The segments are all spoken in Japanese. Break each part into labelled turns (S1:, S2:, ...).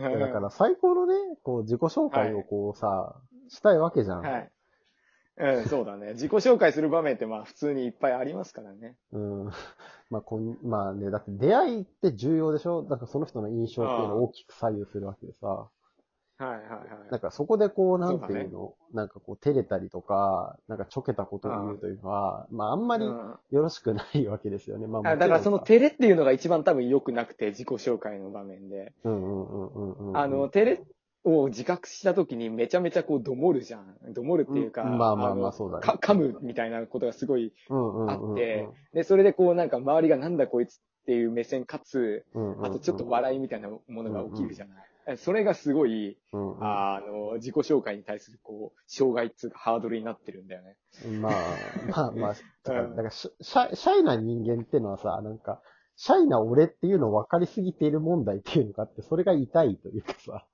S1: だから最高のね、こう自己紹介をこうさ、したいわけじゃん。
S2: はい。うん、そうだね。自己紹介する場面ってまあ普通にいっぱいありますからね。
S1: うん。まあ、こん、まあね、だって出会いって重要でしょ？だからその人の印象っていうのを大きく左右するわけでさ。
S2: はいはいはい。
S1: なんかそこでこう、なんていうの、なんかこう、照れたりとか、なんかちょけたことを言うというのは、まああんまり
S2: うん
S1: よろしくないわけですよね。まあ
S2: あだからその照れっていうのが一番多分良くなくて、自己紹介の場面で。
S1: ろんうんうんうんうんうん。
S2: あの、照れを自覚した時にめちゃめちゃこう、どもるじゃん。どもるっていうか、
S1: うんまあまあまあ
S2: の
S1: そうだね
S2: か噛むみたいなことがすごいあって、で、それでこうなんか周りがなんだこいつっていう目線かつ、あとちょっと笑いみたいなものが起きるじゃない。それがすごい、
S1: うんうん
S2: あの、自己紹介に対するこう、障害っていうかハードルになってるんだよね。
S1: まあ、まあまあ、だからからシャシャイな人間っていうのはさ、なんか、シャイな俺っていうのを分かりすぎている問題っていうのがあって、それが痛いというかさ、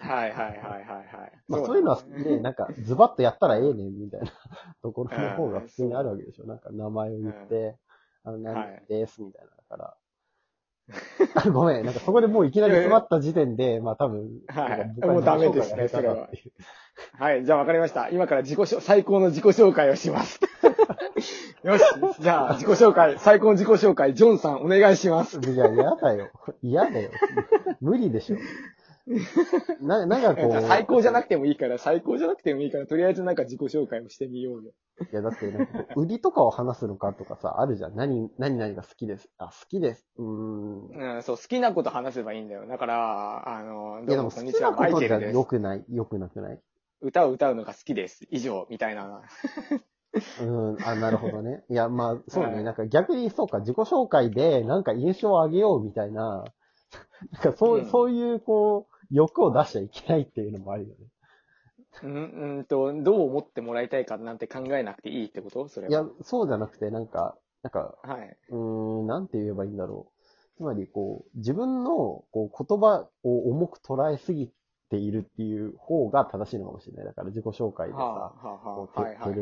S2: はいはいはいはいはい。
S1: まあそういうのはね、なんかズバッとやったらええねんみたいな ところの方が
S2: うん
S1: 普通にあるわけでしょ。なんか名前を言って、あの、何ですみたいな。だから、あごめん、なんかそこでもういきなり詰まった時点で、まあ多分、
S2: はいもうダメですね
S1: 自己紹介が下手だっていう
S2: はい、じゃあ分かりました。今から自己紹最高の自己紹介をします。よし、じゃあ自己紹介、最高の自己紹介、ジョンさんお願いします。
S1: いや、嫌だよ。嫌だよ。無理でしょ。な、なんかこう。
S2: 最高じゃなくてもいいから、最高じゃなくてもいいから、とりあえずなんか自己紹介をしてみようよ。
S1: いや、だってなんかこう、売りとかを話すのかとかさ、あるじゃん。何、何々が好きです。あ、好きです。うーん。
S2: うん、そう、好きなこと話せばいいんだよ。だから、あの、
S1: いや、でも
S2: どうもこんにちは、マイケルです。
S1: 良くない。良くなくない？
S2: 歌を歌うのが好きです。以上、みたいな。
S1: うん、あ、なるほどね。いや、まあ、そうね。
S2: はい
S1: なんか逆にそうか、自己紹介でなんか印象を上げようみたいな、なんかそう、
S2: うん
S1: そういうこう、欲を出しちゃいけないっていうのもあるよね。
S2: うん、うんと、どう思ってもらいたいかなんて考えなくていいってこと？それは。
S1: いや、そうじゃなくて、なんか、なんか、
S2: はい。
S1: うーん、なんて言えばいいんだろう。つまり、こう、自分のこう言葉を重く捉えすぎているっていう方が正しいのかもしれない。だから自己紹介でさ、
S2: はあ、はあ、
S1: こう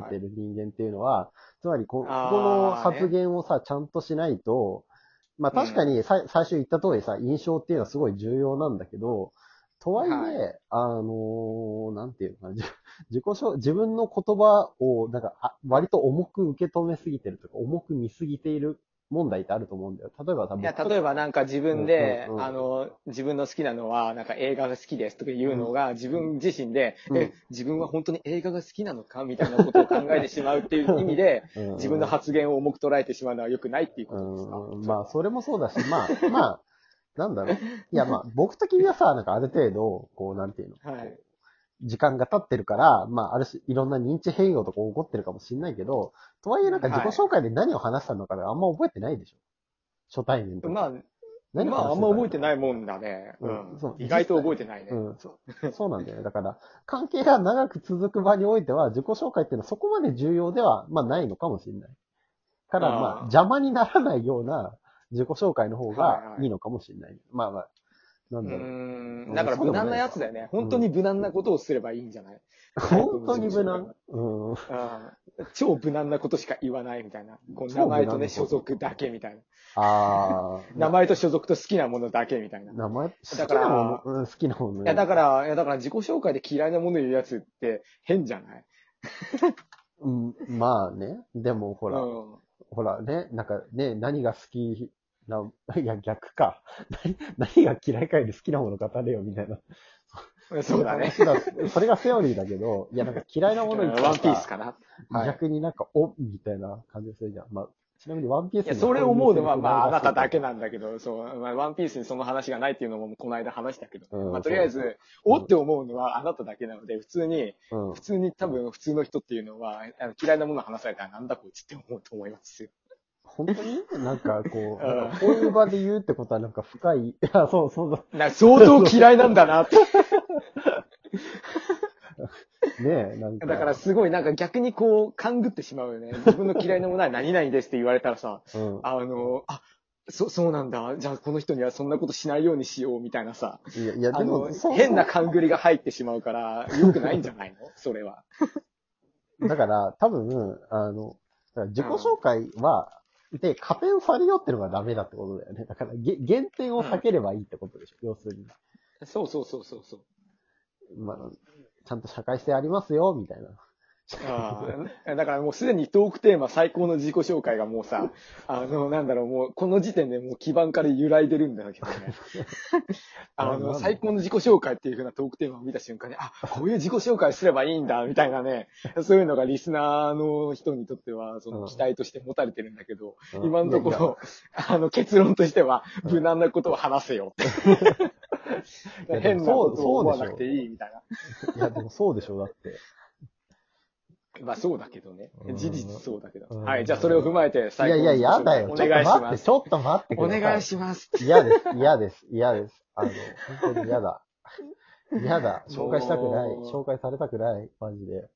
S1: てる人間っていうのは、つまりこ、この発言をさ、ちゃんとしないと、まあ確かにさ、最初言った通りさ、印象っていうのはすごい重要なんだけど、とはい。え、
S2: はい
S1: あのーなんていうのかな、じ 自己紹自分の言葉を、なんか、あ割と重く受け止めすぎてるとか、重く見すぎている問題ってあると思うんだよ。例えばさ、
S2: いや、例えばなんか自分で、
S1: うんうんうん。
S2: あの、自分の好きなのは、なんか映画が好きですとか言うのが、自分自身で、
S1: うん。
S2: え、自分は本当に映画が好きなのかみたいなことを考えてしまうっていう意味で、
S1: うん。
S2: 自分の発言を重く捉えてしまうのは良くないっていうことですか、
S1: うん、まあ、それもそうだし、まあ、まあ、なんだろう。いや、まあ、僕的にはさ、なんかある程度、こう、なんていうの、
S2: はい。
S1: 時間が経ってるから、まあ、ある種、いろんな認知変容とか起こってるかもしれないけど、とはいえなんか自己紹介で何を話したのかあんま覚えてないでしょ。初対面とか。
S2: まあ、
S1: 何を
S2: まあ、あんま覚えて
S1: い。
S2: ないもんだね。う
S1: うん
S2: ん。
S1: そう
S2: 意外と覚えてないね。
S1: うん、そうそうなんだよね。だから、関係が長く続く場においては、自己紹介っていうのはそこまで重要では、まあ、ないのかもしれない。ただ、
S2: あー
S1: まあ、邪魔にならないような自己紹介の方
S2: はい
S1: が
S2: はい
S1: いいのかもしれない。まあまあ、なん
S2: う
S1: だろう。
S2: ーん。だから無難なやつだよね。本当に無難なことをすればいいんじゃない、
S1: 本当に無難？うん。
S2: うん超無難なことしか言わないみたいな。こう名前とね、所属だけみたいな。
S1: ああ。
S2: 名前と所属と好きなものだけみたいな。い
S1: 名前、好
S2: だから
S1: きなもの、うん好きなものね。
S2: や、だから、いや、だから自己紹介で嫌いなもの言うやつって変じゃない？
S1: うん、まあね。でも、ほら、
S2: うん。
S1: ほらね、なんかね、何が好きな、いや、逆か。何何が嫌いかより好きなもの語れよ、みたいな。
S2: そうだね。
S1: それがセオリーだけど、いや、なんか嫌いなもの
S2: ワンピースかな。はい
S1: 逆になんか、お、みたいな感じがするじゃん。まあ、ちなみにワンピース
S2: いや、それ思うのは、まあ、あなただけ
S1: な。
S2: なんだけど、そう、まあ、ワンピースにその話がないっていうのも、この間話したけど、
S1: うん
S2: まあ、とりあえず、おって思うのはあなただけなので、普通に、
S1: うん
S2: 普。通に多分、普通の人っていうのは、嫌いなものを話されたら、なんだこいつって思うと思いますよ。
S1: 本当に？なんかこう、
S2: うん
S1: なんかこういう場で言うってことはなんか深い、いや、そうそうそう。
S2: な相当嫌いなんだなって。
S1: ねえ、なんか。
S2: だからすごいなんか逆にこう、勘ぐってしまうよね。自分の嫌いなものは何々ですって言われたらさ、
S1: うん。
S2: あの、あ、そ、そうなんだ。じゃあこの人にはそんなことしないようにしようみたいなさ、
S1: いや、いや
S2: あ
S1: でも
S2: 変な勘ぐりが入ってしまうから、良くないんじゃないの？それは。
S1: だから、多分、あの、自己紹介は、で、加点されようってのがダメだってことだよね。だから、げ減点を避ければいいってことでしょ、要するに。
S2: そうそうそうそうそう。
S1: まあ、ちゃんと社会性ありますよ、みたいな。
S2: ああ、だからもうすでにトークテーマ最高の自己紹介がもうさ、あの、なんだろう、もうこの時点でもう基盤から揺らいでるんだけどね。あの、最高の自己紹介っていう風なトークテーマを見た瞬間に、あ、こういう自己紹介すればいいんだ、みたいなね、そういうのがリスナーの人にとっては、その期待として持たれてるんだけど、
S1: うん。
S2: 今のところ、あの、結論としては、無難なことを話せよ 変なことを思わなくていいみたいな。
S1: いや、でもそうでしょ、だって。
S2: まあそうだけどね
S1: う。ん
S2: 事実そうだけど。
S1: うん
S2: はい、じゃあそれを踏まえて
S1: いや
S2: 最後
S1: いや、やだよ。
S2: お
S1: ちょっと
S2: 願いしま
S1: 待って、
S2: す。
S1: ちょっと待ってください。
S2: お願いします。
S1: 嫌です、嫌です、嫌です。あの、本当に嫌だ。嫌だ。紹介したくない。紹介されたくない。マジで。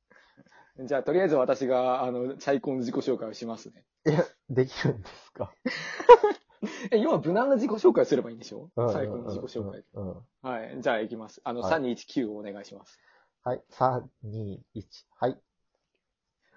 S2: じゃあとりあえず私が、あの、最高の自己紹介をしますね。
S1: いや、できるんですか？
S2: え、要は無難な自己紹介をすればいいんでしょ？
S1: うん
S2: 最高の自己紹介。はい。じゃあ行きます。あの、
S1: はい
S2: 3219をお願いします。
S1: はい。3、2、1。はい。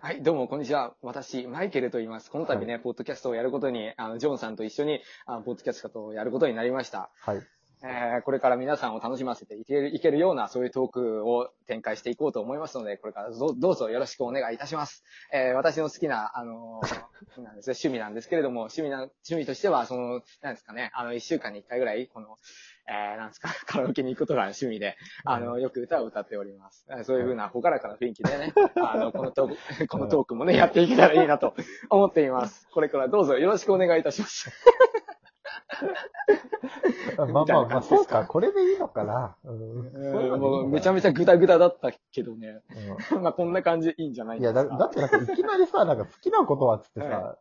S2: はい、どうも、こんにちは。私、マイケルと言います。この度ね、ポッドキャストをやることに、あの、ジョンさんと一緒に、あのポッドキャストをやることになりました。
S1: はい。
S2: えーこれから皆さんを楽しませていけるいけるような、そういうトークを展開していこうと思いますので、これからどどうぞよろしくお願いいたします。えー私の好きな、あのー なんですね、趣味なんですけれども、趣味な、趣味としては、その、なんですかね、あの、一週間に一回ぐらい、この、えーなんですか、カラオケに行くことが趣味で、あの、よく歌を歌っております。えーそういうふうな、ほからかな雰囲気でね、あの、このトーク、このトークもね、やっていけたらいいなと思っています。これからどうぞよろしくお願いいたします。
S1: まあまあまあ、そうか。これでいいのかな。うん。
S2: もうめちゃめちゃグダグダだったけどね。
S1: う
S2: まあこんな感じでいいんじゃない
S1: ん。いや、だ。だってなんかいきなりさ、なんか好きなことはつってさ
S2: は、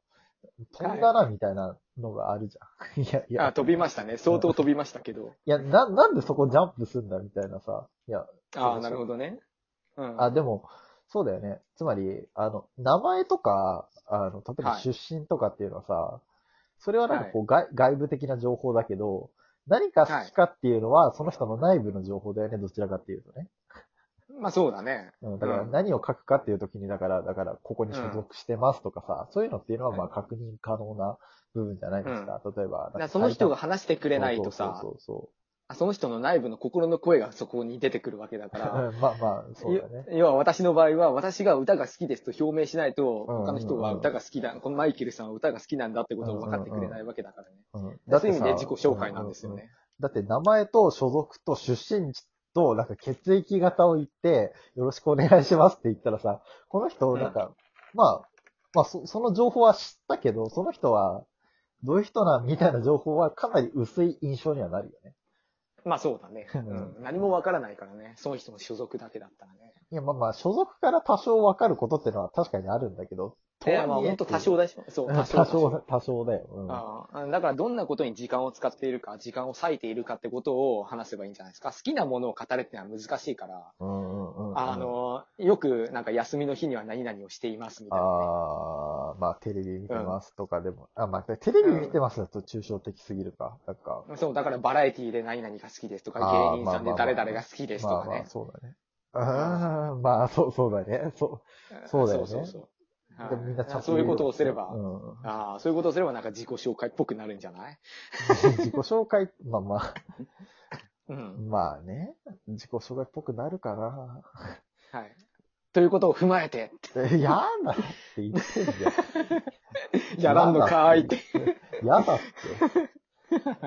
S1: 飛んだなみたいなのがあるじゃん。いや、い
S2: あ、
S1: や、
S2: 飛びましたね。相当飛びましたけど。
S1: いや、な、なんでそこジャンプすんだみたいなさ。いや、
S2: ああ、なるほどね。うん。
S1: あ、でも、そうだよね。つまり、あの、名前とか、あの、例えば
S2: はい
S1: 出身とかっていうのはさ、それはなんかこう、外外部的な情報だけど、何か好きかっていうのは、その人の内部の情報だよね、どちらかっていうとね。
S2: まあそうだね。
S1: うん、だから
S2: うん。
S1: 何を書くかっていう時に、だから、だから、ここに所属してますとかさ、そういうのっていうのは、まあ、確認可能な部分じゃないですか。例えば、
S2: その人が話してくれないとさ。
S1: そ、うそう
S2: あその人の内部の心の声がそこに出てくるわけだか。ら。
S1: う んまあまあ、そうだね。
S2: 要は私の場合は、私が歌が好きですと表明しないと、
S1: うん
S2: 他の人は歌が好きだ、このマイケルさんは歌が好きなんだってことを分かってくれないわけだからね。
S1: うん、
S2: そういう意味で自己紹介なんですよ
S1: うんうんうん
S2: ね。
S1: だって名前と所属と出身地と、なんか血液型を言って、よろしくお願いしますって言ったらさ、この人、なんか、まあ、まあそ、その情報は知ったけど、その人は、どういう人なんみたいな情報はかなり薄い印象にはなるよね。
S2: まあそうだね。うん。何も分からないからね。その人の所属だけだったらね。
S1: いや、まあまあ、所属から多少わかることってのは確かにあるんだけど、
S2: いや、まあ本当多少だし、そう、
S1: 多
S2: 多少。
S1: 少、多少だよ。うん
S2: ああだからどんなことに時間を使っているか、時間を割いているかってことを話せばいいんじゃないですか。好きなものを語るってのは難しいから、
S1: うんうんうんうん
S2: あの、よくなんか休みの日には何々をしていますみたいなね、
S1: ああ、まあ、テレビ見てますとかでも、あ、まあ、テレビ見てますだと抽象的すぎるか。なんか、
S2: そう、だからバラエティで何々が好きですとか、芸人さんで誰々が好きですと
S1: まあまあ、
S2: かね。
S1: そうだね。ああ、まあ、そう、そうだね。そそうだよね
S2: そうそうそう
S1: う。でもみんなちゃんと
S2: そういうことをすれば、
S1: うん。
S2: ああ、そういうことをすればなんか自己紹介っぽくなるんじゃない？
S1: 自己紹介、まあまあ、
S2: うん。
S1: まあね。自己紹介っぽくなるかな。
S2: はい。ということを踏まえて、
S1: えやだって言ってんじゃん。
S2: やらんのかーいって。
S1: やだって。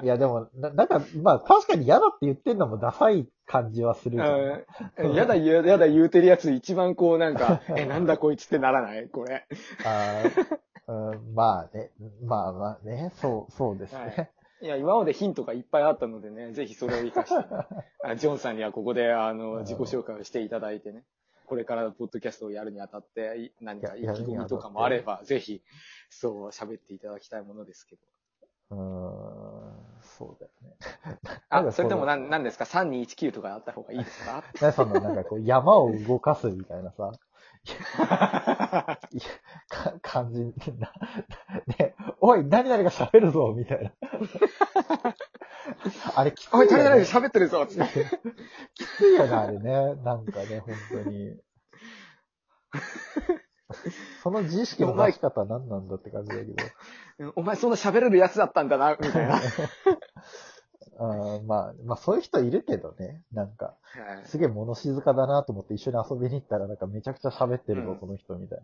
S1: いや、でも、ななんか、まあ、確かに嫌だって言ってんのもダサい感じはする。
S2: うんやだ言う、やだ言うてるやつ一番こうなんか、え、なんだこいつってならない？これ。
S1: あーうん、まあね、まあまあね、そう、そうですね。
S2: いや、今までヒントがいっぱいあったのでね、ぜひそれを活かして、あジョンさんにはここで、あの、自己紹介をしていただいてね、これからポッドキャストをやるにあたって、い何か意気込みとかもあれば、ぜひ、そう、喋っていただきたいものですけど。
S1: うーん、そうだよね。
S2: あ、それでも
S1: の
S2: なん、なんですか ?3219 とかあった方がいいですか？
S1: ね、そのなんかこう山を動かすみたいなさ、いやか感じな、ね、おい、何々が喋るぞみたいな。あれきつい
S2: おい。誰々喋ってるぞつって。
S1: きついよね、あれね。なんかね、本当に。その自意識の出し方は何なんだって感じだけど。
S2: お前そんな喋れるやつだったんだな、みたいな。
S1: うん、まあ、まあそういう人いるけどね。なんか、
S2: はい
S1: すげえ物静かだなと思って一緒に遊びに行ったらなんかめちゃくちゃ喋ってるぞ、
S2: うん
S1: この人みたい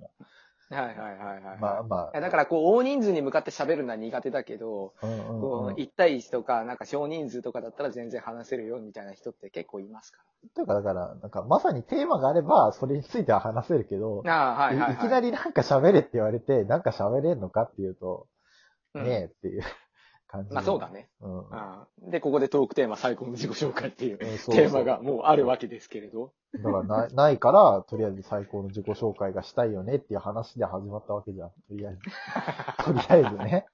S2: はいはいはいはい。
S1: な。まあま
S2: いやだからこう、大人数に向かって喋るのは苦手だけど、
S1: あ。うんうんうん。
S2: こう1対1とか、なんか少人数とかだったら全然話せるよみたいな人って結構いますか
S1: というか、だから、なんかまさにテーマがあれば、それについては話せるけど、
S2: ら。ああ、はいはい、はい。
S1: いきなりなんか喋れって言われて、なんか喋れんのかっていうと、
S2: うん
S1: ねえっていう感じ。
S2: まあそうだ。ね。
S1: うん。
S2: うんで、ここでトークテーマ最高の自己紹介っていうテーマがもうあるわけですけれど。
S1: だからなないから、とりあえず最高の自己紹介がしたいよねっていう話で始まったわけじゃん。とりあえず。とりあえずね。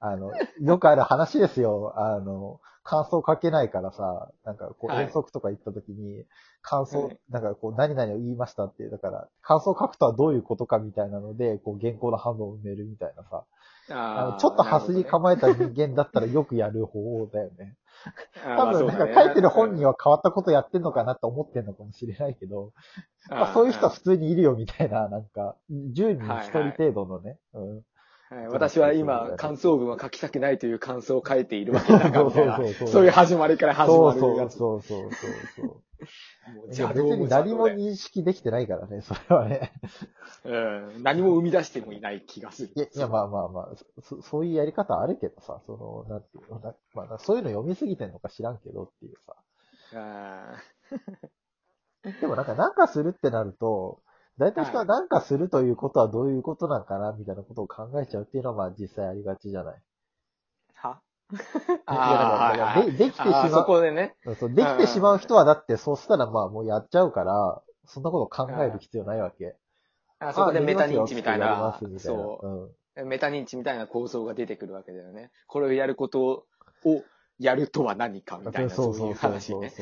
S1: あの、よくある話ですよ。あの、感想書けないからさ、なんかこう
S2: はい
S1: 遠足とか行った時に、感想、
S2: はい
S1: なんかこう何々を言いましたってだから、感想書くとはどういうことかみたいなので、こう原稿の半分を埋めるみたいなさ。あちょっとハスに
S2: ま
S1: 構えた人間だったらよくやる方だよね。多分、なんか
S2: か
S1: 書いてる本人は変わったことやってんのかなと思ってんのかもしれないけど、まあ、そういう人は普通にいるよみたいな、なんか、10人に1人程度のね。うん。
S2: はい私は今、感想文は書きたくないという感想を書いているわけだから
S1: そうそうそうそう
S2: そういう始まりから始
S1: そうそう
S2: まるやつ。
S1: そうそうそうそう。
S2: もう
S1: いや
S2: 邪道
S1: 別に何も認識できてないからね、それはね。
S2: うん何も生み出してもいない気がする。
S1: いや、いやまあまあまあ、そそういうやり方あるけどさ、その、なんていうの、なまあ、そういうの読みすぎてんのか知らんけどっていうさ。
S2: あ
S1: でもなんか、なんかするってなると、大体人は
S2: はい
S1: なんかするということはどういうことなんかな、みたいなことを考えちゃうっていうのは、まあ実際ありがちじゃない？
S2: ーは？い
S1: や、だから、だからでできてしまう。
S2: こでね。
S1: そう、できてしまう人はだって、そうしたらまあもうやっちゃうから、そんなこと考える必要ないわけ。
S2: あそこで
S1: あ
S2: メタ認知みたいな
S1: いな
S2: そう。メタ認知みたいな構想が出てくるわけだよね。これをやることをやるとは何かみたいな、
S1: そ
S2: そうういう
S1: そうそう
S2: 話ね。
S1: そうそう。